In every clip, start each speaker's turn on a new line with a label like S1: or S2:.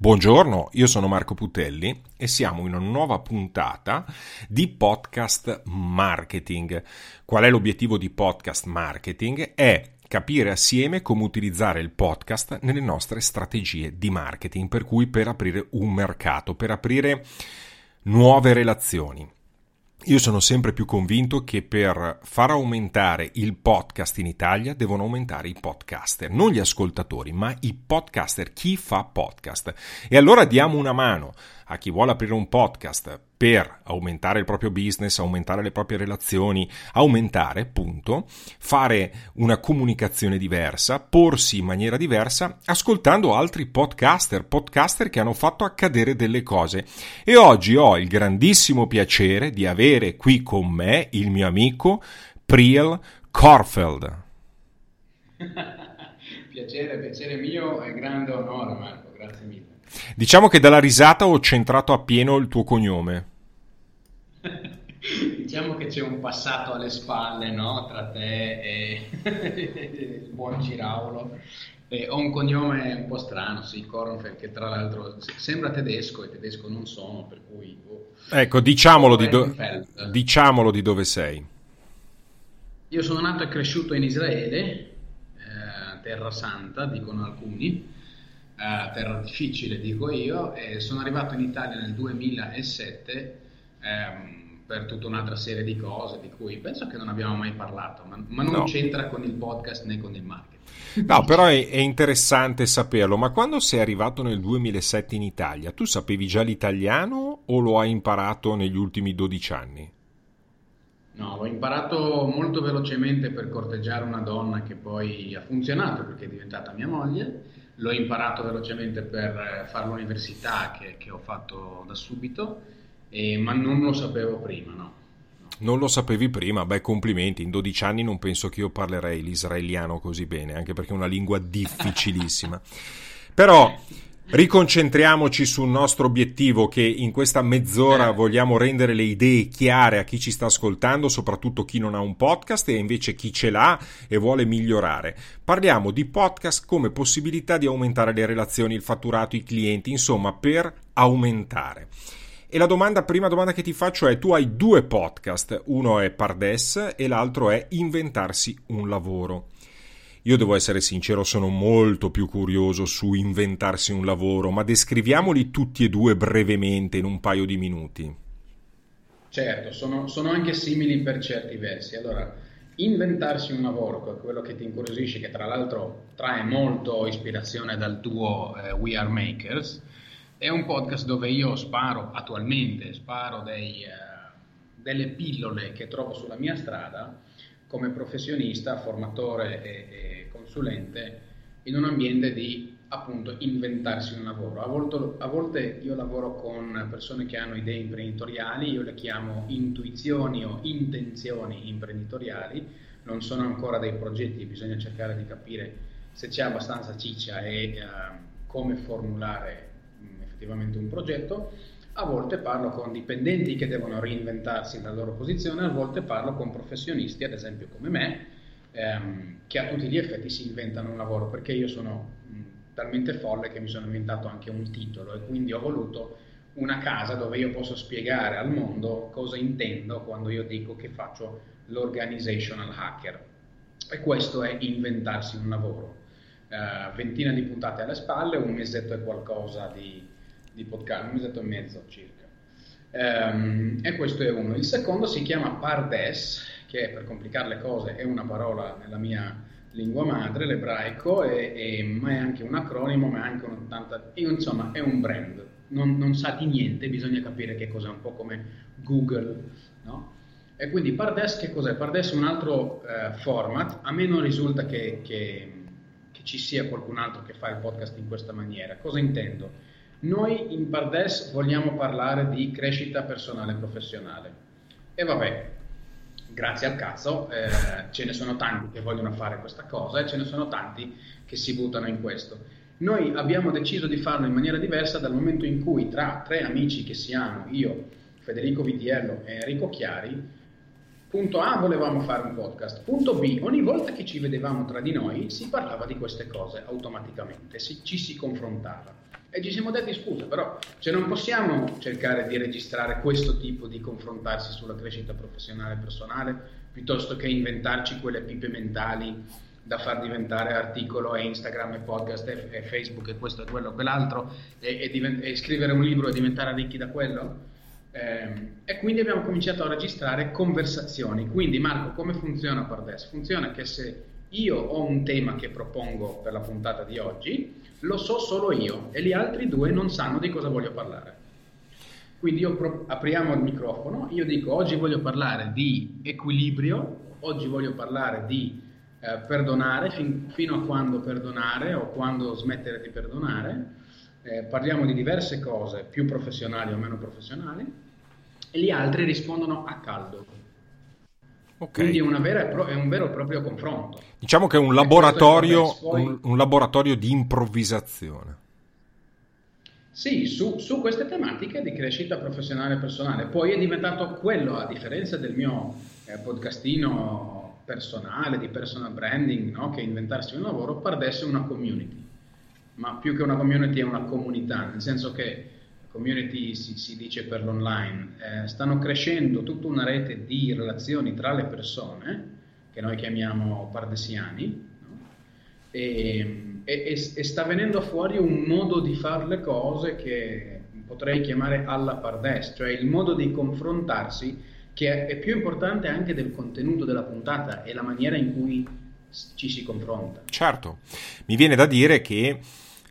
S1: Buongiorno, io sono Marco Putelli e siamo in una nuova puntata di podcast marketing. Qual è l'obiettivo di podcast marketing? È capire assieme come utilizzare il podcast nelle nostre strategie di marketing, per cui per aprire un mercato, per aprire nuove relazioni. Io sono sempre più convinto che per far aumentare il podcast in Italia devono aumentare i podcaster, non gli ascoltatori, ma i podcaster, chi fa podcast. E allora diamo una mano a chi vuole aprire un podcast per aumentare il proprio business, aumentare le proprie relazioni, aumentare, punto, fare una comunicazione diversa, porsi in maniera diversa, ascoltando altri podcaster, podcaster che hanno fatto accadere delle cose. E oggi ho il grandissimo piacere di avere qui con me il mio amico Priel Korfeld.
S2: piacere, piacere mio e grande onore Marco, grazie mille.
S1: Diciamo che dalla risata ho centrato appieno il tuo cognome.
S2: Diciamo che c'è un passato alle spalle no? tra te e il buon Giraulo. Eh, ho un cognome un po' strano, sì, Kornfeld, che tra l'altro sembra tedesco e tedesco non sono, per cui...
S1: Oh. Ecco, diciamolo di, do- diciamolo di, dove sei.
S2: Io sono nato e cresciuto in Israele, eh, terra santa, dicono alcuni, eh, terra difficile dico io, e sono arrivato in Italia nel 2007 ehm, per tutta un'altra serie di cose di cui penso che non abbiamo mai parlato, ma, ma non no. c'entra con il podcast né con il marketing.
S1: No, però è, è, interessante saperlo, ma quando sei arrivato nel 2007 in Italia, tu sapevi già l'italiano o lo hai imparato negli ultimi 12 anni?
S2: No, l'ho imparato molto velocemente per corteggiare una donna che poi ha funzionato perché è diventata mia moglie l'ho imparato velocemente per eh, fare l'università che, che ho fatto da subito, eh, ma non lo sapevo prima, no.
S1: Non lo sapevi prima? Beh, complimenti. In 12 anni non penso che io parlerei l'israeliano così bene, anche perché è una lingua difficilissima. Però Riconcentriamoci sul nostro obiettivo che in questa mezz'ora eh. vogliamo rendere le idee chiare a chi ci sta ascoltando, soprattutto chi non ha un podcast e invece chi ce l'ha e vuole migliorare. Parliamo di podcast come possibilità di aumentare le relazioni, il fatturato, i clienti, insomma, per aumentare. E la domanda, prima domanda che ti faccio è: tu hai due podcast, uno è Pardes e l'altro è Inventarsi un lavoro. Io devo essere sincero, sono molto più curioso su inventarsi un lavoro, ma descriviamoli tutti e due brevemente in un paio di minuti.
S2: Certo, sono, sono anche simili per certi versi. Allora, inventarsi un lavoro, quello che ti incuriosisce, che tra l'altro trae molto ispirazione dal tuo eh, We Are Makers, è un podcast dove io sparo attualmente, sparo dei, eh, delle pillole che trovo sulla mia strada come professionista, formatore e, e consulente in un ambiente di appunto inventarsi un lavoro. A volte, a volte, io lavoro con persone che hanno idee imprenditoriali, io le chiamo intuizioni o intenzioni imprenditoriali, non sono ancora dei progetti, bisogna cercare di capire se c'è abbastanza ciccia e uh, come formulare effettivamente un progetto a volte parlo con dipendenti che devono reinventarsi la loro posizione, a volte parlo con professionisti, ad esempio come me, ehm, che a tutti gli effetti si inventano un lavoro, perché io sono mh, talmente folle che mi sono inventato anche un titolo e quindi ho voluto una casa dove io posso spiegare al mondo cosa intendo quando io dico che faccio l'organizational hacker. E questo è inventarsi un lavoro. Uh, ventina di puntate alle spalle, un mesetto e qualcosa di, di podcast, un mesetto e mezzo circa. Um, e questo è uno. Il secondo si chiama Pardes, che per complicare le cose è una parola nella mia lingua madre, l'ebraico, e, e, ma è anche un acronimo, ma è anche un, tanta, insomma è un brand. Non, non, sa di niente, bisogna capire che cos'è, un po' come Google, no? E quindi Pardes che cos'è? Pardes è un altro eh, format, a me non risulta che, che, che ci sia qualcun altro che fa il podcast in questa maniera. Cosa intendo? Noi in Pardes vogliamo parlare di crescita personale e professionale. E vabbè, grazie al cazzo, eh, ce ne sono tanti che vogliono fare questa cosa e ce ne sono tanti che si buttano in questo. Noi abbiamo deciso di farlo in maniera diversa dal momento in cui tra tre amici che siamo, io, Federico Vitiello e Enrico Chiari, punto A volevamo fare un podcast, punto B ogni volta che ci vedevamo tra di noi si parlava di queste cose automaticamente, ci si confrontava. E ci siamo detti scusa, però cioè non possiamo cercare di registrare questo tipo di confrontarsi sulla crescita professionale e personale piuttosto che inventarci quelle pipe mentali da far diventare articolo e Instagram e podcast e, e Facebook e questo e quello e quell'altro e, e, divent- e, scrivere un libro e diventare ricchi da quello. Eh, e quindi abbiamo cominciato a registrare conversazioni. Quindi Marco, come funziona Pardes? Funziona che se io ho un tema che propongo per la puntata di oggi, lo so solo io e gli altri due non sanno di cosa voglio parlare. Quindi pro- apriamo il microfono, io dico oggi voglio parlare di equilibrio, oggi voglio parlare di eh, perdonare, fin- fino a quando perdonare o quando smettere di perdonare, eh, parliamo di diverse cose, più professionali o meno professionali, e gli altri rispondono a caldo. Okay. Quindi è, vera, è, un vero e proprio confronto.
S1: Diciamo che è un laboratorio, un, un laboratorio di improvvisazione.
S2: Sì, su, su, queste tematiche di crescita professionale e personale. Poi è diventato quello, a differenza del mio eh, podcastino personale, di personal branding, no? che inventarsi un lavoro, perdesse una community. Ma più che una community è una comunità, nel senso che community si, si dice per l'online, eh, stanno crescendo tutta una rete di relazioni tra le persone, che noi chiamiamo pardesiani, no? e, e, e, sta venendo fuori un modo di fare le cose che potrei chiamare alla pardes, cioè il modo di confrontarsi che è più importante anche del contenuto della puntata e la maniera in cui ci si confronta.
S1: Certo, mi viene da dire che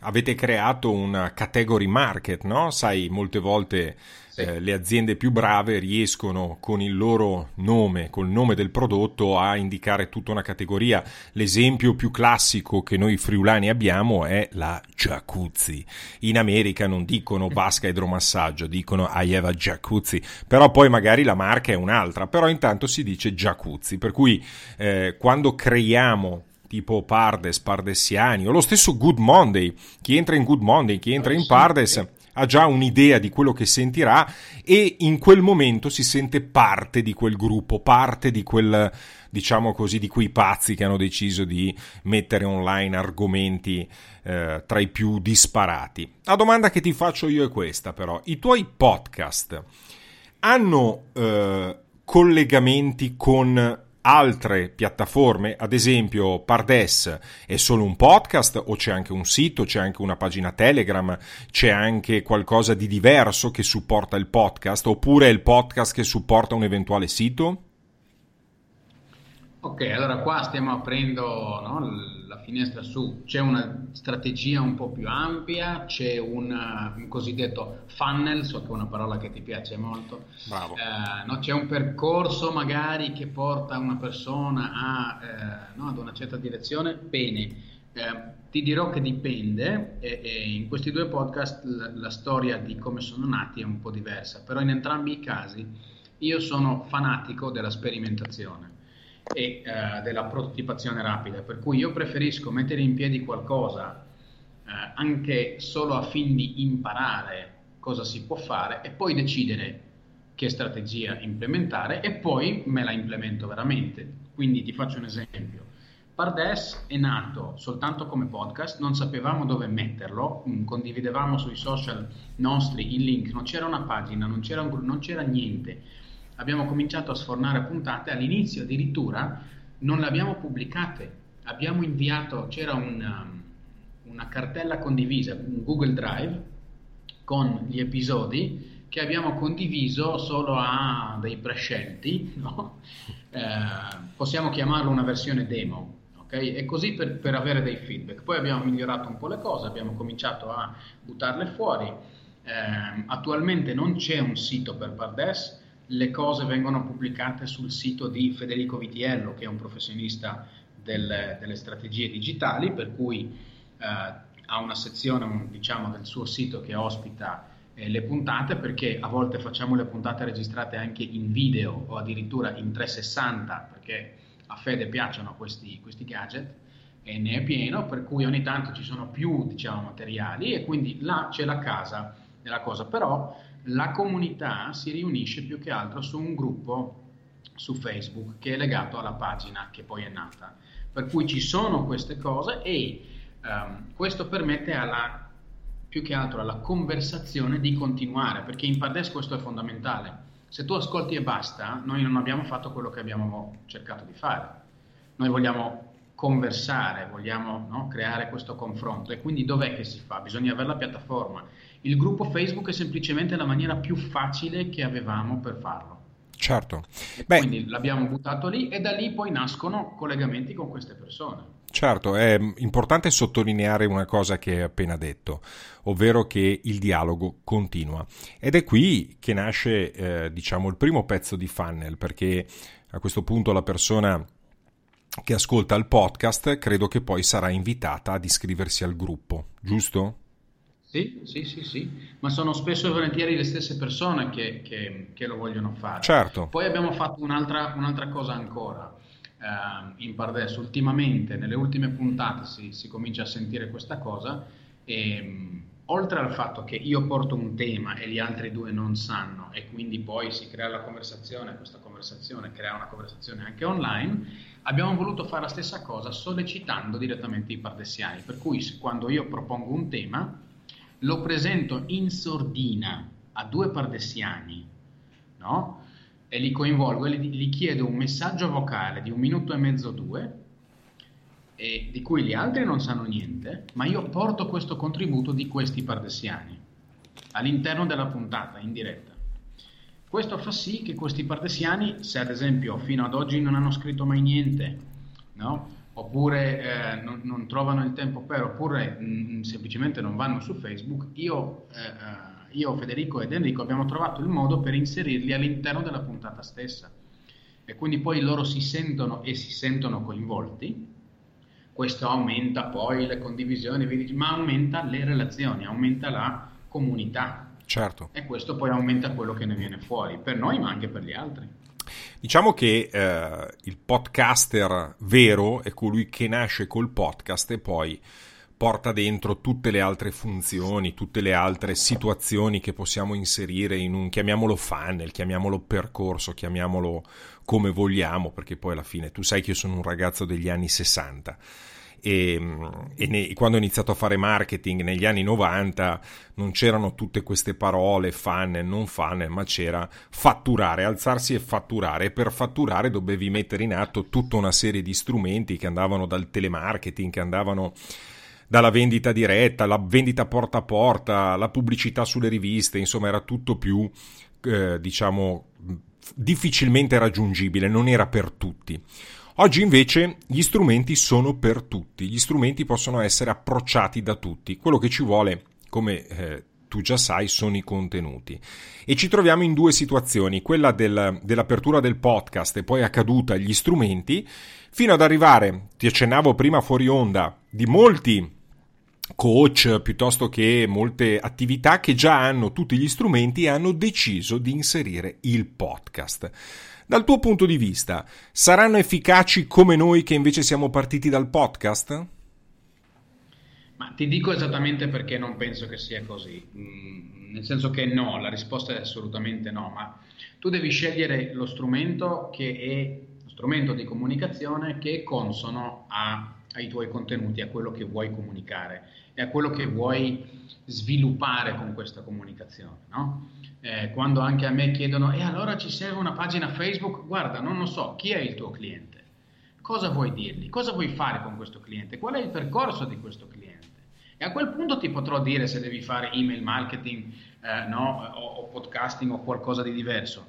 S1: avete creato un category market, no? Sai, molte volte sì. eh, le aziende più brave riescono con il loro nome, col nome del prodotto, a indicare tutta una categoria. L'esempio più classico che noi friulani abbiamo è la jacuzzi. In America non dicono vasca idromassaggio, dicono I have a jacuzzi, però poi magari la marca è un'altra, però intanto si dice jacuzzi, per cui eh, quando creiamo tipo Pardes, Pardessiani o lo stesso Good Monday. Chi entra in Good Monday, chi entra in Pardes ha già un'idea di quello che sentirà e in quel momento si sente parte di quel gruppo, parte di quel diciamo così di quei pazzi che hanno deciso di mettere online argomenti eh, tra i più disparati. La domanda che ti faccio io è questa però, i tuoi podcast hanno eh, collegamenti con altre piattaforme, ad esempio Pardes è solo un podcast o c'è anche un sito, c'è anche una pagina Telegram, c'è anche qualcosa di diverso che supporta il podcast oppure è il podcast che supporta un eventuale sito?
S2: Ok, allora qua stiamo aprendo no, la finestra su, c'è una strategia un po' più ampia, c'è una, un cosiddetto funnel, so che è una parola che ti piace molto, eh, no, c'è un percorso magari che porta una persona a, eh, no, ad una certa direzione, bene, eh, ti dirò che dipende e, e in questi due podcast la, la storia di come sono nati è un po' diversa, però in entrambi i casi io sono fanatico della sperimentazione e eh, della prototipazione rapida, per cui io preferisco mettere in piedi qualcosa eh, anche solo a fin di imparare cosa si può fare e poi decidere che strategia implementare e poi me la implemento veramente. Quindi ti faccio un esempio. Pardes è nato soltanto come podcast, non sapevamo dove metterlo, mm, condividevamo sui social nostri il link, non c'era una pagina, non c'era, un, non c'era niente abbiamo cominciato a sfornare puntate, all'inizio addirittura non le abbiamo pubblicate, abbiamo inviato, c'era una, um, una cartella condivisa, un Google Drive con gli episodi che abbiamo condiviso solo a dei prescelti, no? eh, possiamo chiamarlo una versione demo, Okay? E così per, per, avere dei feedback. Poi abbiamo migliorato un po' le cose, abbiamo cominciato a buttarle fuori. Eh, attualmente non c'è un sito per Pardes, le cose vengono pubblicate sul sito di Federico Vitiello, che è un professionista del, delle strategie digitali, per cui eh, ha una sezione diciamo, del suo sito che ospita eh, le puntate, perché a volte facciamo le puntate registrate anche in video o addirittura in 360, perché a Fede piacciono questi, questi gadget e ne è pieno, per cui ogni tanto ci sono più diciamo, materiali e quindi là c'è la casa della cosa, però la comunità si riunisce più che altro su un gruppo su Facebook che è legato alla pagina che poi è nata. Per cui ci sono queste cose e um, questo permette alla più che altro alla conversazione di continuare, perché in Pardes questo è fondamentale. Se tu ascolti e basta, noi non abbiamo fatto quello che abbiamo cercato di fare. Noi vogliamo conversare, vogliamo no, creare questo confronto e quindi dov'è che si fa? Bisogna avere la piattaforma. Il gruppo Facebook è semplicemente la maniera più facile che avevamo per farlo.
S1: Certo.
S2: Beh, quindi l'abbiamo buttato lì e da lì poi nascono collegamenti con queste persone.
S1: Certo, è importante sottolineare una cosa che hai appena detto, ovvero che il dialogo continua. Ed è qui che nasce, eh, diciamo, il primo pezzo di funnel, perché a questo punto la persona che ascolta il podcast credo che poi sarà invitata ad iscriversi al gruppo, giusto?
S2: Sì, sì, sì, sì, ma sono spesso e volentieri le stesse persone che, che, che lo vogliono fare.
S1: Certo.
S2: Poi abbiamo fatto un'altra, un'altra cosa ancora eh, in Pardes, ultimamente, nelle ultime puntate si, si, comincia a sentire questa cosa e mh, oltre al fatto che io porto un tema e gli altri due non sanno e quindi poi si crea la conversazione, questa conversazione crea una conversazione anche online, abbiamo voluto fare la stessa cosa sollecitando direttamente i pardesiani, per cui quando io propongo un tema lo presento in sordina a due pardesiani, no? E li coinvolgo e gli, chiedo un messaggio vocale di un minuto e mezzo, due, e di cui gli altri non sanno niente, ma io porto questo contributo di questi pardesiani all'interno della puntata, in diretta. Questo fa sì che questi pardesiani, se ad esempio fino ad oggi non hanno scritto mai niente, no? Oppure eh, non, non, trovano il tempo per, oppure mh, mm, semplicemente non vanno su Facebook, io, eh, eh, io, Federico ed Enrico abbiamo trovato il modo per inserirli all'interno della puntata stessa. E quindi poi loro si sentono e si sentono coinvolti. Questo aumenta poi le condivisioni, ma aumenta le relazioni, aumenta la comunità.
S1: Certo.
S2: E questo poi aumenta quello che ne viene fuori, per noi ma anche per gli altri.
S1: Diciamo che eh, il podcaster vero è colui che nasce col podcast e poi porta dentro tutte le altre funzioni, tutte le altre situazioni che possiamo inserire in un, chiamiamolo funnel, chiamiamolo percorso, chiamiamolo come vogliamo, perché poi alla fine tu sai che io sono un ragazzo degli anni 60 e, e ne, quando ho iniziato a fare marketing negli anni 90 non c'erano tutte queste parole funnel, non funnel, ma c'era fatturare, alzarsi e fatturare per fatturare dovevi mettere in atto tutta una serie di strumenti che andavano dal telemarketing, che andavano dalla vendita diretta, la vendita porta a porta, la pubblicità sulle riviste, insomma era tutto più, eh, diciamo, difficilmente raggiungibile, non era per tutti. Oggi invece gli strumenti sono per tutti, gli strumenti possono essere approcciati da tutti, quello che ci vuole, come eh, tu già sai, sono i contenuti. E ci troviamo in due situazioni, quella del, dell'apertura del podcast e poi accaduta gli strumenti, fino ad arrivare, ti accennavo prima fuori onda, di molti coach piuttosto che molte attività che già hanno tutti gli strumenti e hanno deciso di inserire il podcast. Dal tuo punto di vista, saranno efficaci come noi che invece siamo partiti dal podcast?
S2: Ma ti dico esattamente perché non penso che sia così. Mm, nel senso che no, la risposta è assolutamente no, ma tu devi scegliere lo strumento che è lo strumento di comunicazione che è consono a, ai tuoi contenuti, a quello che vuoi comunicare e a quello che vuoi sviluppare con questa comunicazione, no? Eh, quando anche a me chiedono e allora ci serve una pagina Facebook, guarda, non lo so, chi è il tuo cliente? Cosa vuoi dirgli? Cosa vuoi fare con questo cliente? Qual è il percorso di questo cliente? E a quel punto ti potrò dire se devi fare email marketing eh, no? o, o, podcasting o qualcosa di diverso.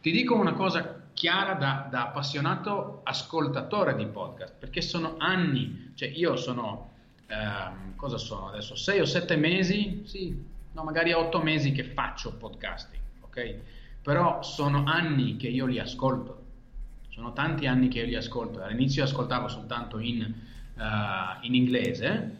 S2: Ti dico una cosa chiara da, da appassionato ascoltatore di podcast, perché sono anni, cioè io sono, ehm, cosa sono adesso, sei o sette mesi, sì, no, magari otto mesi che faccio podcasting, ok? Però sono anni che io li ascolto, sono tanti anni che io li ascolto. All'inizio ascoltavo soltanto in, uh, in inglese,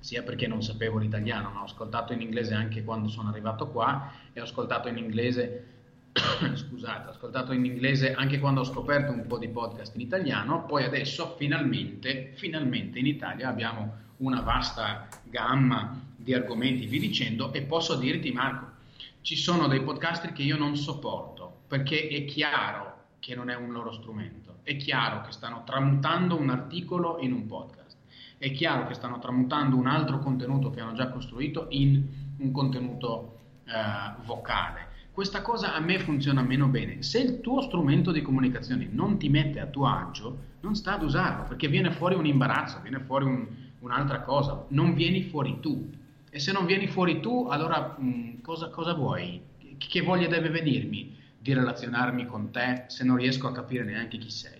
S2: sia perché non sapevo l'italiano, ma ho ascoltato in inglese anche quando sono arrivato qua e ho ascoltato in inglese, scusate, ho ascoltato in inglese anche quando ho scoperto un po' di podcast in italiano, poi adesso finalmente, finalmente in Italia abbiamo una vasta gamma di argomenti, vi dicendo, e posso dirti Marco, ci sono dei podcaster che io non sopporto, perché è chiaro che non è un loro strumento, è chiaro che stanno tramutando un articolo in un podcast, è chiaro che stanno tramutando un altro contenuto che hanno già costruito in un contenuto eh, vocale. Questa cosa a me funziona meno bene. Se il tuo strumento di comunicazione non ti mette a tuo agio, non sta ad usarlo, perché viene fuori un imbarazzo, viene fuori un, un'altra cosa, non vieni fuori tu. E se non vieni fuori tu, allora mh, mm, cosa, cosa vuoi? Che voglia deve venirmi di relazionarmi con te se non riesco a capire neanche chi sei?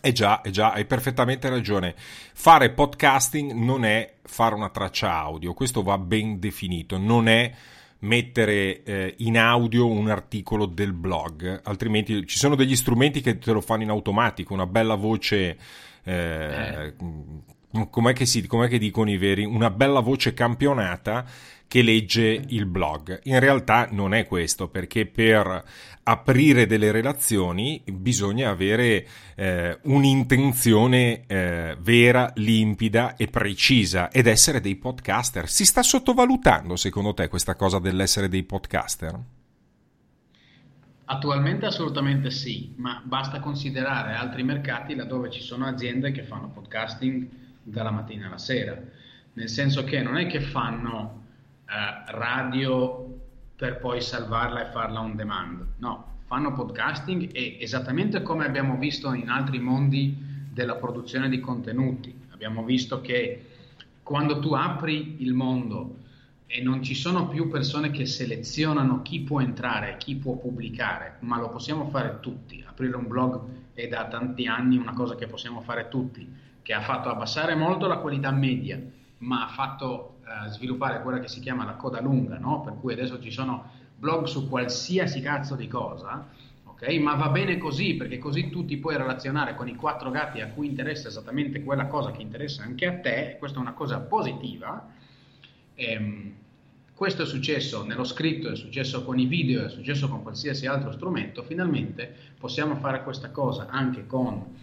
S1: Eh già, eh già, hai perfettamente ragione. Fare podcasting non è fare una traccia audio, questo va ben definito, non è mettere eh, in audio un articolo del blog, altrimenti ci sono degli strumenti che te lo fanno in automatico, una bella voce eh, eh com'è che, si, com'è che dicono i veri, una bella voce campionata che legge il blog. In realtà non è questo, perché per aprire delle relazioni bisogna avere eh, un'intenzione eh, vera, limpida e precisa ed essere dei podcaster. Si sta sottovalutando secondo te questa cosa dell'essere dei podcaster?
S2: Attualmente assolutamente sì, ma basta considerare altri mercati laddove ci sono aziende che fanno podcasting dalla mattina alla sera, nel senso che non è che fanno eh, radio per poi salvarla e farla on demand, no, fanno podcasting e esattamente come abbiamo visto in altri mondi della produzione di contenuti, abbiamo visto che quando tu apri il mondo e non ci sono più persone che selezionano chi può entrare, chi può pubblicare, ma lo possiamo fare tutti. Aprire un blog è da tanti anni una cosa che possiamo fare tutti che ha fatto abbassare molto la qualità media, ma ha fatto eh, sviluppare quella che si chiama la coda lunga, no? per cui adesso ci sono blog su qualsiasi cazzo di cosa, okay? ma va bene così, perché così tu ti puoi relazionare con i quattro gatti a cui interessa esattamente quella cosa che interessa anche a te, questa è una cosa positiva. Ehm, questo è successo nello scritto, è successo con i video, è successo con qualsiasi altro strumento, finalmente possiamo fare questa cosa anche con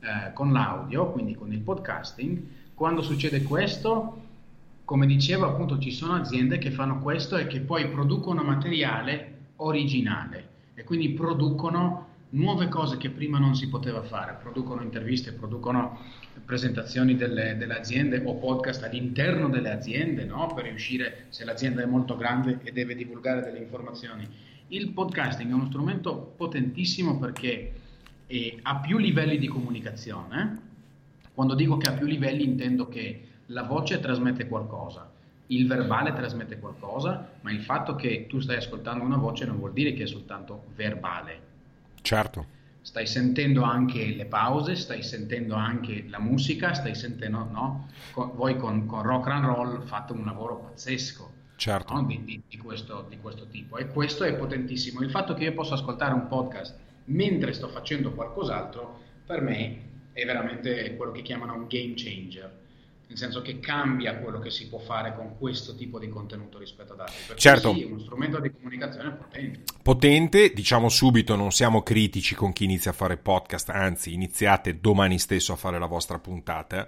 S2: eh, con l'audio, quindi con il podcasting. Quando succede questo, come dicevo, appunto ci sono aziende che fanno questo e che poi producono materiale originale e quindi producono nuove cose che prima non si poteva fare, producono interviste, producono presentazioni delle, delle aziende o podcast all'interno delle aziende, no? per riuscire, se l'azienda è molto grande e deve divulgare delle informazioni. Il podcasting è uno strumento potentissimo perché e ha più livelli di comunicazione. Quando dico che ha più livelli intendo che la voce trasmette qualcosa, il verbale trasmette qualcosa, ma il fatto che tu stai ascoltando una voce non vuol dire che è soltanto verbale.
S1: Certo.
S2: Stai sentendo anche le pause, stai sentendo anche la musica, stai sentendo, no? Con, voi con, con, rock and roll fate un lavoro pazzesco.
S1: Certo.
S2: No? Di, di, di, questo, di questo tipo. E questo è potentissimo. Il fatto che io possa ascoltare un podcast mentre sto facendo qualcos'altro, per me è veramente quello che chiamano un game changer nel senso che cambia quello che si può fare con questo tipo di contenuto rispetto ad altri. Perché
S1: certo.
S2: sì, è uno strumento di comunicazione potente.
S1: Potente, diciamo subito, non siamo critici con chi inizia a fare podcast, anzi iniziate domani stesso a fare la vostra puntata.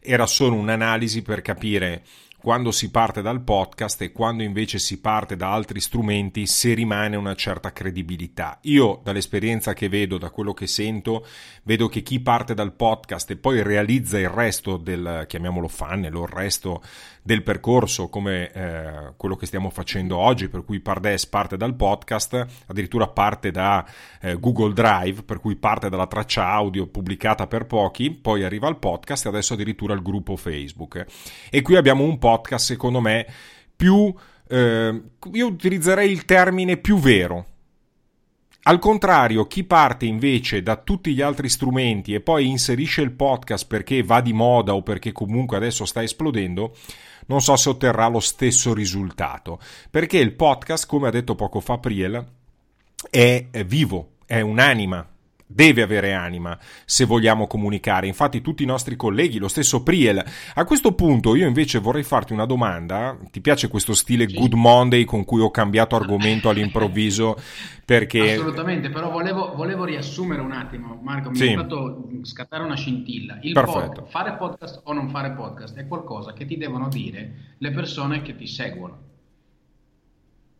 S1: Era solo un'analisi per capire quando si parte dal podcast e quando invece si parte da altri strumenti se rimane una certa credibilità. Io dall'esperienza che vedo, da quello che sento, vedo che chi parte dal podcast e poi realizza il resto del, chiamiamolo funnel o il resto del percorso come eh, quello che stiamo facendo oggi, per cui Pardes parte dal podcast, addirittura parte da eh, Google Drive, per cui parte dalla traccia audio pubblicata per pochi, poi arriva al podcast e adesso addirittura al gruppo Facebook. E qui abbiamo un podcast, secondo me, più... Eh, io utilizzerei il termine più vero, al contrario, chi parte invece da tutti gli altri strumenti e poi inserisce il podcast perché va di moda o perché comunque adesso sta esplodendo, non so se otterrà lo stesso risultato, perché il podcast, come ha detto poco fa Priel, è vivo, è un'anima, deve avere anima se vogliamo comunicare. Infatti tutti i nostri colleghi, lo stesso Priel. A questo punto io invece vorrei farti una domanda. Ti piace questo stile sì. Good Monday con cui ho cambiato argomento all'improvviso? Perché...
S2: Assolutamente, però volevo, volevo riassumere un attimo, Marco, mi sì. hai fatto scattare una scintilla. Il pod, fare podcast o non fare podcast è qualcosa che ti devono dire le persone che ti seguono.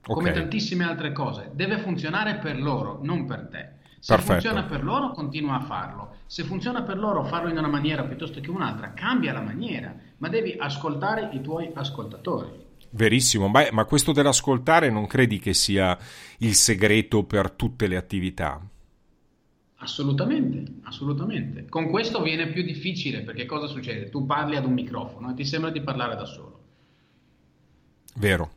S2: Come okay. tantissime altre cose, deve funzionare per loro, non per te Se Perfetto. funziona per loro, continua a farlo. Se funziona per loro, farlo in una maniera piuttosto che un'altra, cambia la maniera, ma devi ascoltare i tuoi ascoltatori.
S1: Verissimo, Beh, ma questo dell'ascoltare non credi che sia il segreto per tutte le attività?
S2: Assolutamente, assolutamente. Con questo viene più difficile perché cosa succede? Tu parli ad un microfono e ti sembra di parlare da solo.
S1: Vero.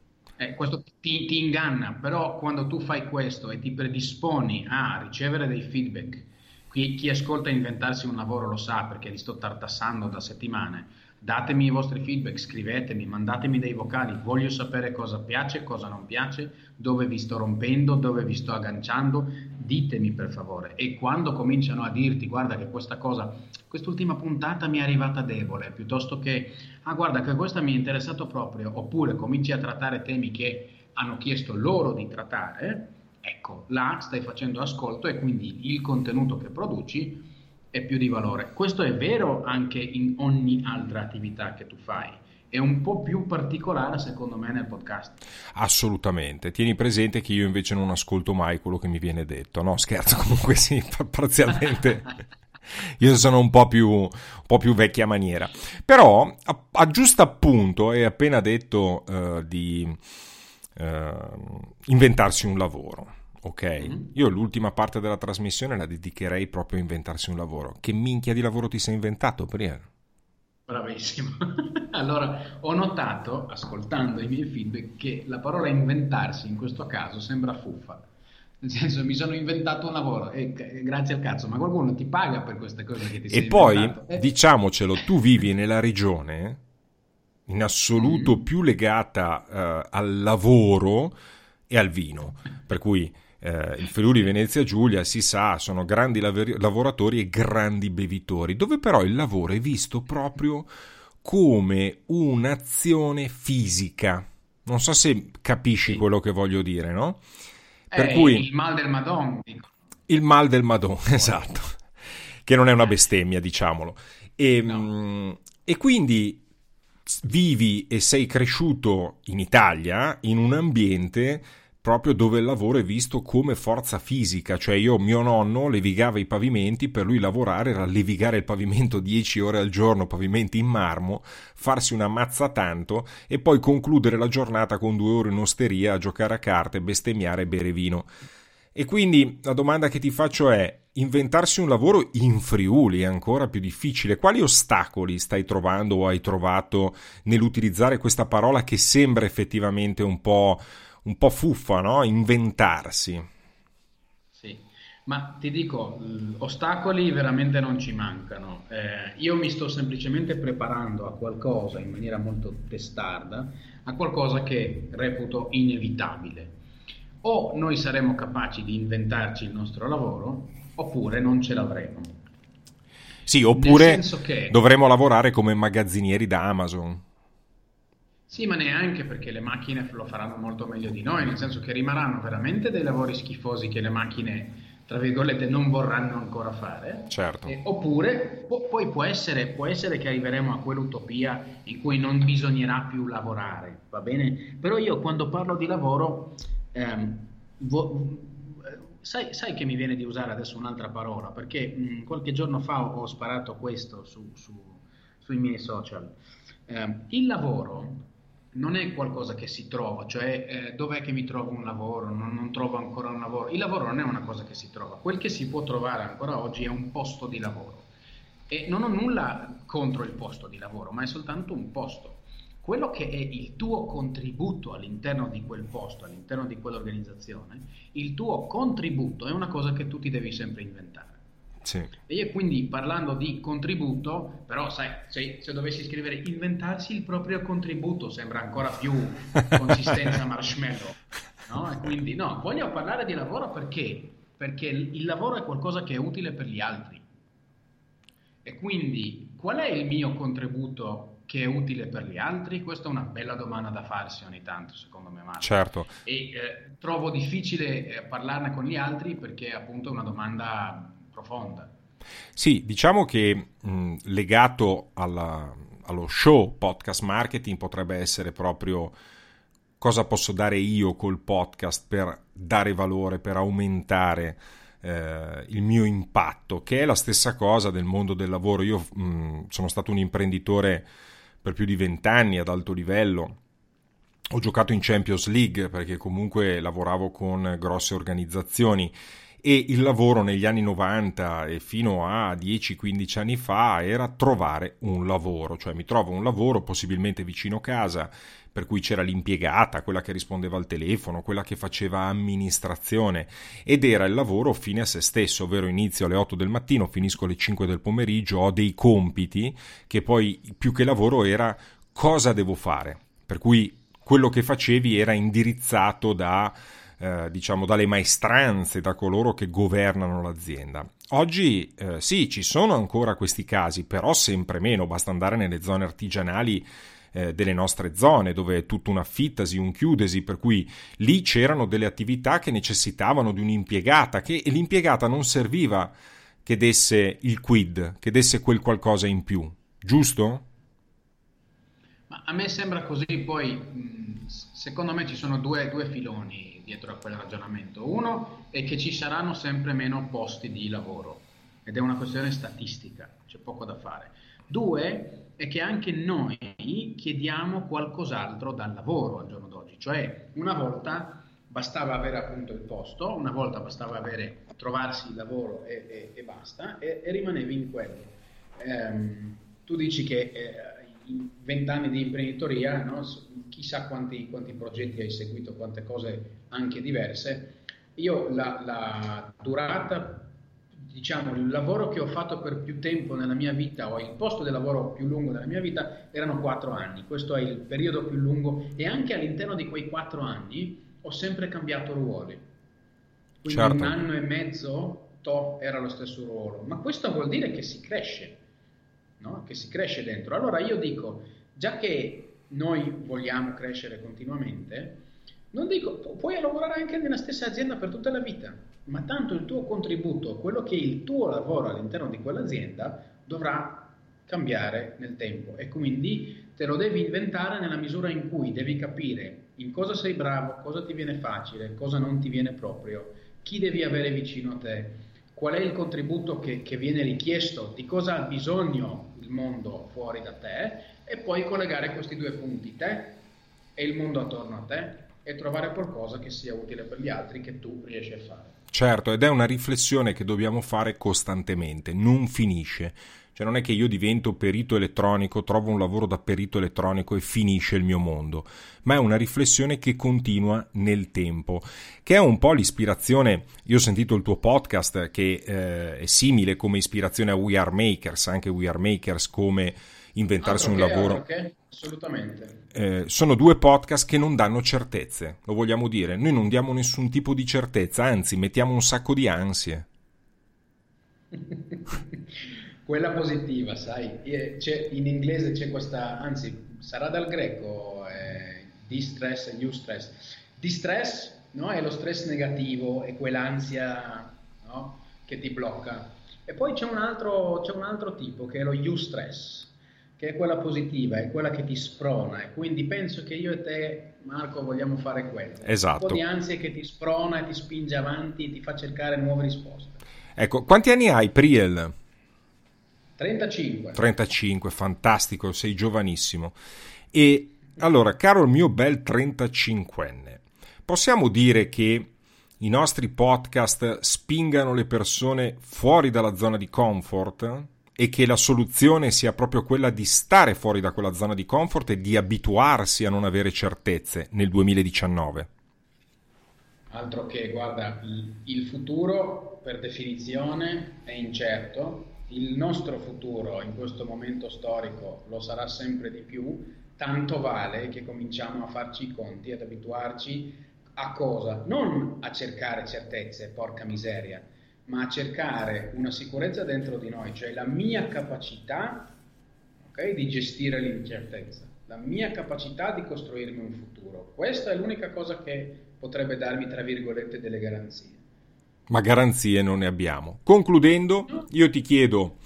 S2: Eh, questo ti, ti, inganna, però quando tu fai questo e ti predisponi a ricevere dei feedback, chi, chi ascolta inventarsi un lavoro lo sa perché li sto tartassando da settimane, datemi i vostri feedback, scrivetemi, mandatemi dei vocali, voglio sapere cosa piace, cosa non piace, dove vi sto rompendo, dove vi sto agganciando, ditemi per favore. E quando cominciano a dirti, guarda che questa cosa, quest'ultima puntata mi è arrivata debole, piuttosto che, ah guarda che questa mi è interessato proprio, oppure cominci a trattare temi che hanno chiesto loro di trattare, ecco, là stai facendo ascolto e quindi il contenuto che produci è più di valore. Questo è vero anche in ogni altra attività che tu fai. È un po' più particolare secondo me nel podcast.
S1: Assolutamente. Tieni presente che io invece non ascolto mai quello che mi viene detto. No, scherzo, comunque sì, parzialmente. Io sono un po' più, un po più vecchia maniera. Però, a, a giusto appunto, hai appena detto uh, di uh, inventarsi un lavoro ok? Mm-hmm. Io l'ultima parte della trasmissione la dedicherei proprio a inventarsi un lavoro. Che minchia di lavoro ti sei inventato, Brian?
S2: Bravissimo. allora, ho notato, ascoltando i miei feedback, che la parola inventarsi in questo caso sembra fuffa. Nel senso, mi sono inventato un lavoro e grazie al cazzo, ma qualcuno ti paga per queste cose che ti sei
S1: E poi, eh. diciamocelo, tu vivi nella regione in assoluto mm. più legata uh, al lavoro e al vino, per cui eh, il Friuli Venezia Giulia si sa, sono grandi lav- lavoratori e grandi bevitori, dove però il lavoro è visto proprio come un'azione fisica. Non so se capisci sì. quello che voglio dire, no?
S2: Per eh, cui, il mal del Madon.
S1: Il mal del Madon, esatto. Che non è una bestemmia, diciamolo. E, no. mh, mm, e quindi vivi e sei cresciuto in Italia in un ambiente proprio dove il lavoro è visto come forza fisica, cioè io, mio nonno levigava i pavimenti, per lui lavorare era levigare il pavimento 10 ore al giorno, pavimenti in marmo, farsi una mazza tanto e poi concludere la giornata con due ore in osteria a giocare a carte, bestemmiare e bere vino. E quindi la domanda che ti faccio è, inventarsi un lavoro in Friuli è ancora più difficile. Quali ostacoli stai trovando o hai trovato nell'utilizzare questa parola che sembra effettivamente un po' un po' fuffa, no? Inventarsi.
S2: Sì, ma ti dico, ostacoli veramente non ci mancano. Eh, io mi sto semplicemente preparando a qualcosa in maniera molto testarda, a qualcosa che reputo inevitabile. O noi saremo capaci di inventarci il nostro lavoro, oppure non ce l'avremo.
S1: Sì, oppure che... dovremo lavorare come magazzinieri da Amazon.
S2: Sì, ma neanche perché le macchine lo faranno molto meglio di noi, nel senso che rimarranno veramente dei lavori schifosi che le macchine, tra virgolette, non vorranno ancora fare.
S1: Certo.
S2: Eh, oppure pu- poi può essere, può essere, che arriveremo a quell'utopia in cui non bisognerà più lavorare, va bene? Però io quando parlo di lavoro, ehm, vo- sai, sai, che mi viene di usare adesso un'altra parola, perché mh, qualche giorno fa ho, ho sparato questo su, su, sui miei social. Eh, il lavoro non è qualcosa che si trova, cioè eh, dov'è che mi trovo un lavoro, non, non, trovo ancora un lavoro. Il lavoro non è una cosa che si trova, quel che si può trovare ancora oggi è un posto di lavoro. E non ho nulla contro il posto di lavoro, ma è soltanto un posto. Quello che è il tuo contributo all'interno di quel posto, all'interno di quell'organizzazione, il tuo contributo è una cosa che tu ti devi sempre inventare.
S1: Sì.
S2: E io quindi parlando di contributo, però sai, se, se, dovessi scrivere inventarsi il proprio contributo sembra ancora più consistenza marshmallow, no? E quindi no, voglio parlare di lavoro perché? Perché il lavoro è qualcosa che è utile per gli altri. E quindi qual è il mio contributo che è utile per gli altri? Questa è una bella domanda da farsi ogni tanto, secondo me. Marco.
S1: Certo.
S2: E eh, trovo difficile eh, parlarne con gli altri perché appunto è una domanda profonda.
S1: Sì, diciamo che mh, legato alla, allo show podcast marketing potrebbe essere proprio cosa posso dare io col podcast per dare valore, per aumentare eh, il mio impatto, che è la stessa cosa del mondo del lavoro. Io mh, sono stato un imprenditore per più di vent'anni ad alto livello. Ho giocato in Champions League perché comunque lavoravo con grosse organizzazioni e il lavoro negli anni 90 e fino a 10-15 anni fa era trovare un lavoro, cioè mi trovo un lavoro possibilmente vicino casa, per cui c'era l'impiegata, quella che rispondeva al telefono, quella che faceva amministrazione ed era il lavoro fine a se stesso, ovvero inizio alle 8 del mattino, finisco alle 5 del pomeriggio, ho dei compiti che poi più che lavoro era cosa devo fare, per cui quello che facevi era indirizzato da eh, diciamo dalle maestranze, da coloro che governano l'azienda. Oggi eh, sì, ci sono ancora questi casi, però sempre meno, basta andare nelle zone artigianali eh, delle nostre zone, dove è tutta una fittasi, un chiudesi, per cui lì c'erano delle attività che necessitavano di un'impiegata, che l'impiegata non serviva che desse il quid, che desse quel qualcosa in più, giusto?
S2: A me sembra così, poi secondo me ci sono due, due filoni dietro a quel ragionamento. Uno è che ci saranno sempre meno posti di lavoro ed è una questione statistica, c'è poco da fare. Due è che anche noi chiediamo qualcos'altro dal lavoro al giorno d'oggi, cioè una volta bastava avere appunto il posto, una volta bastava avere, trovarsi il lavoro e, e, e basta e, e, rimanevi in quello. Ehm, tu dici che eh, vent'anni di imprenditoria, no? chissà quanti, quanti, progetti hai seguito, quante cose anche diverse. Io la, la, durata, diciamo, il lavoro che ho fatto per più tempo nella mia vita o il posto di lavoro più lungo della mia vita erano quattro anni. Questo è il periodo più lungo e anche all'interno di quei quattro anni ho sempre cambiato ruoli. Quindi certo. un anno e mezzo to, era lo stesso ruolo, ma questo vuol dire che si cresce no? che si cresce dentro. Allora io dico, già che noi vogliamo crescere continuamente, non dico, puoi lavorare anche nella stessa azienda per tutta la vita, ma tanto il tuo contributo, quello che è il tuo lavoro all'interno di quell'azienda, dovrà cambiare nel tempo e quindi te lo devi inventare nella misura in cui devi capire in cosa sei bravo, cosa ti viene facile, cosa non ti viene proprio, chi devi avere vicino a te, qual è il contributo che, che viene richiesto, di cosa ha bisogno mondo fuori da te e poi collegare questi due punti, te e il mondo attorno a te e trovare qualcosa che sia utile per gli altri che tu riesci a fare.
S1: Certo, ed è una riflessione che dobbiamo fare costantemente, non finisce. Cioè non è che io divento perito elettronico, trovo un lavoro da perito elettronico e finisce il mio mondo, ma è una riflessione che continua nel tempo, che è un po' l'ispirazione, io ho sentito il tuo podcast che eh, è simile come ispirazione a We Are Makers, anche We Are Makers come inventarsi
S2: un
S1: lavoro.
S2: Assolutamente.
S1: Eh, sono due podcast che non danno certezze, lo vogliamo dire. Noi non diamo nessun tipo di certezza, anzi mettiamo un sacco di ansie.
S2: Quella positiva, sai, c'è, in inglese c'è questa, anzi sarà dal greco, eh, distress e new stress. Distress no, è lo stress negativo, è quell'ansia no, che ti blocca. E poi c'è un, altro, c'è un altro tipo che è lo you stress, che è quella positiva, è quella che ti sprona. E quindi penso che io e te, Marco, vogliamo fare quello.
S1: Esatto.
S2: Un po' di ansia che ti sprona e ti spinge avanti, ti fa cercare nuove risposte.
S1: Ecco, quanti anni hai, Priel?
S2: 35.
S1: 35, fantastico, sei giovanissimo. E allora, caro il mio bel 35enne, possiamo dire che i nostri podcast spingano le persone fuori dalla zona di comfort e che la soluzione sia proprio quella di stare fuori da quella zona di comfort e di abituarsi a non avere certezze nel 2019.
S2: Altro che, guarda, il futuro per definizione è incerto, il nostro futuro in questo momento storico lo sarà sempre di più, tanto vale che cominciamo a farci i conti, ad abituarci a cosa? Non a cercare certezze, porca miseria, ma a cercare una sicurezza dentro di noi, cioè la mia capacità okay, di gestire l'incertezza, la mia capacità di costruirmi un futuro. Questa è l'unica cosa che potrebbe darmi, tra virgolette, delle garanzie
S1: ma garanzie non ne abbiamo. Concludendo, io ti chiedo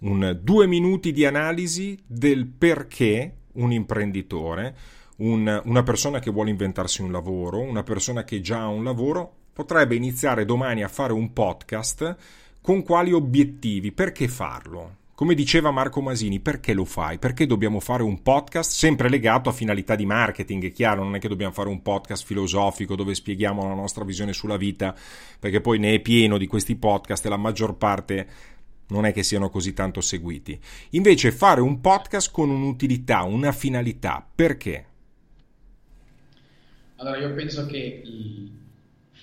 S1: un due minuti di analisi del perché un imprenditore, un, una persona che vuole inventarsi un lavoro, una persona che già ha un lavoro, potrebbe iniziare domani a fare un podcast con quali obiettivi, perché farlo? Come diceva Marco Masini, perché lo fai? Perché dobbiamo fare un podcast sempre legato a finalità di marketing? È chiaro, non è che dobbiamo fare un podcast filosofico dove spieghiamo la nostra visione sulla vita, perché poi ne è pieno di questi podcast e la maggior parte non è che siano così tanto seguiti. Invece fare un podcast con un'utilità, una finalità, perché?
S2: Allora io penso che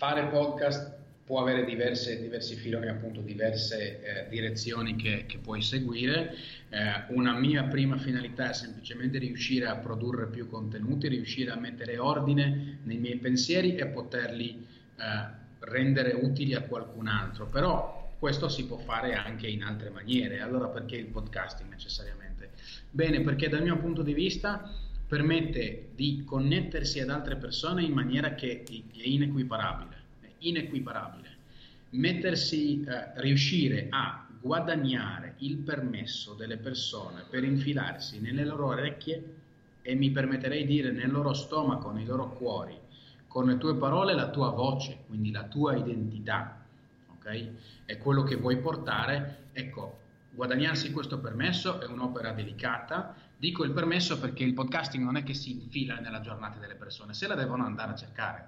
S2: fare podcast può avere diverse, diversi filoni, appunto diverse eh, direzioni che, che, puoi seguire. Eh, una mia prima finalità è semplicemente riuscire a produrre più contenuti, riuscire a mettere ordine nei miei pensieri e poterli eh, rendere utili a qualcun altro. Però questo si può fare anche in altre maniere. Allora perché il podcasting necessariamente? Bene, perché dal mio punto di vista permette di connettersi ad altre persone in maniera che è inequiparabile inequiparabile. Mettersi, eh, riuscire a guadagnare il permesso delle persone per infilarsi nelle loro orecchie e mi permetterei di dire nel loro stomaco, nei loro cuori, con le tue parole la tua voce, quindi la tua identità, ok? È quello che vuoi portare, ecco, guadagnarsi questo permesso è un'opera delicata. Dico il permesso perché il podcasting non è che si infila nella giornata delle persone, se la devono andare a cercare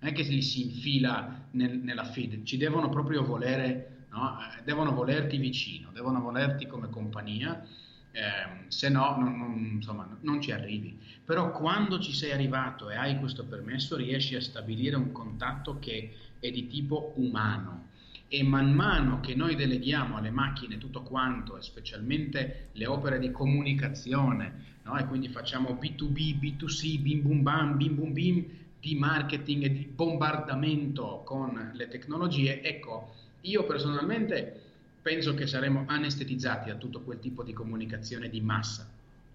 S2: non è che li si infila nel, nella feed, ci devono proprio volere, no? Eh, devono volerti vicino, devono volerti come compagnia, eh, se no non, non, insomma, non ci arrivi. Però quando ci sei arrivato e hai questo permesso riesci a stabilire un contatto che è di tipo umano e man mano che noi deleghiamo alle macchine tutto quanto, e specialmente le opere di comunicazione, no? e quindi facciamo B2B, B2C, bim bum bam, bim bum bim, di marketing e di bombardamento con le tecnologie, ecco, io personalmente penso che saremo anestetizzati a tutto quel tipo di comunicazione di massa,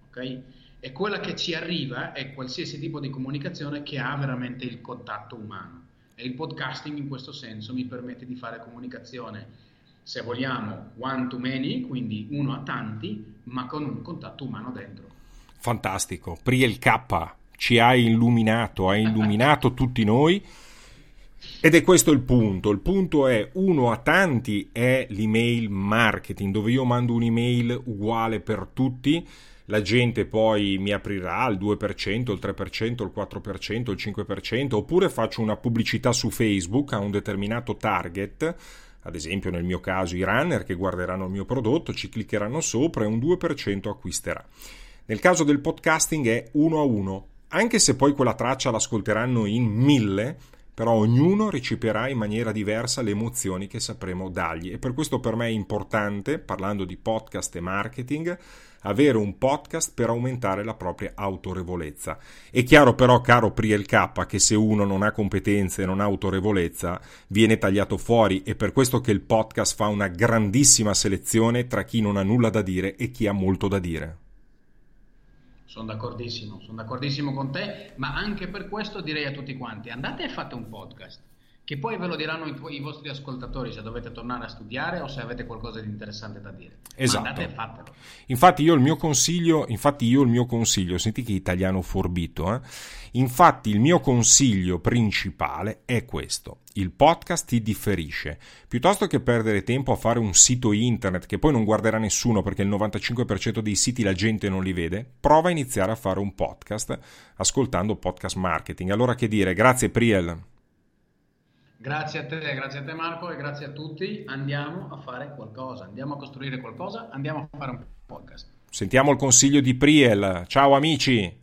S2: ok? E quella che ci arriva è qualsiasi tipo di comunicazione che ha veramente il contatto umano. E il podcasting in questo senso mi permette di fare comunicazione, se vogliamo, one to many, quindi uno a tanti, ma con un contatto umano dentro.
S1: Fantastico. Priel K ci hai illuminato, hai illuminato tutti noi. Ed è questo il punto. Il punto è uno a tanti è l'email marketing, dove io mando un'email uguale per tutti. La gente poi mi aprirà il 2%, il 3%, il 4%, il 5%, oppure faccio una pubblicità su Facebook a un determinato target, ad esempio nel mio caso i runner che guarderanno il mio prodotto, ci cliccheranno sopra e un 2% acquisterà. Nel caso del podcasting è uno a uno, anche se poi quella traccia l'ascolteranno in mille, però ognuno riceverà in maniera diversa le emozioni che sapremo dargli e per questo per me è importante, parlando di podcast e marketing, avere un podcast per aumentare la propria autorevolezza. È chiaro però, caro Priel K, che se uno non ha competenze e non ha autorevolezza, viene tagliato fuori e per questo che il podcast fa una grandissima selezione tra chi non ha nulla da dire e chi ha molto da dire.
S2: Sono d'accordissimo, sono d'accordissimo con te, ma anche per questo direi a tutti quanti, andate e fate un podcast, che poi ve lo diranno i, i vostri ascoltatori se dovete tornare a studiare o se avete qualcosa di interessante da dire.
S1: Esatto. Andate e fatelo. Infatti io il mio consiglio, infatti io il mio consiglio, senti che italiano forbito, eh? Infatti il mio consiglio principale è questo il podcast ti differisce. Piuttosto che perdere tempo a fare un sito internet che poi non guarderà nessuno perché il 95% dei siti la gente non li vede, prova a iniziare a fare un podcast ascoltando podcast marketing. Allora che dire, grazie Priel.
S2: Grazie a te, grazie a te Marco e grazie a tutti. Andiamo a fare qualcosa, andiamo a costruire qualcosa, andiamo a fare un podcast.
S1: Sentiamo il consiglio di Priel. Ciao amici.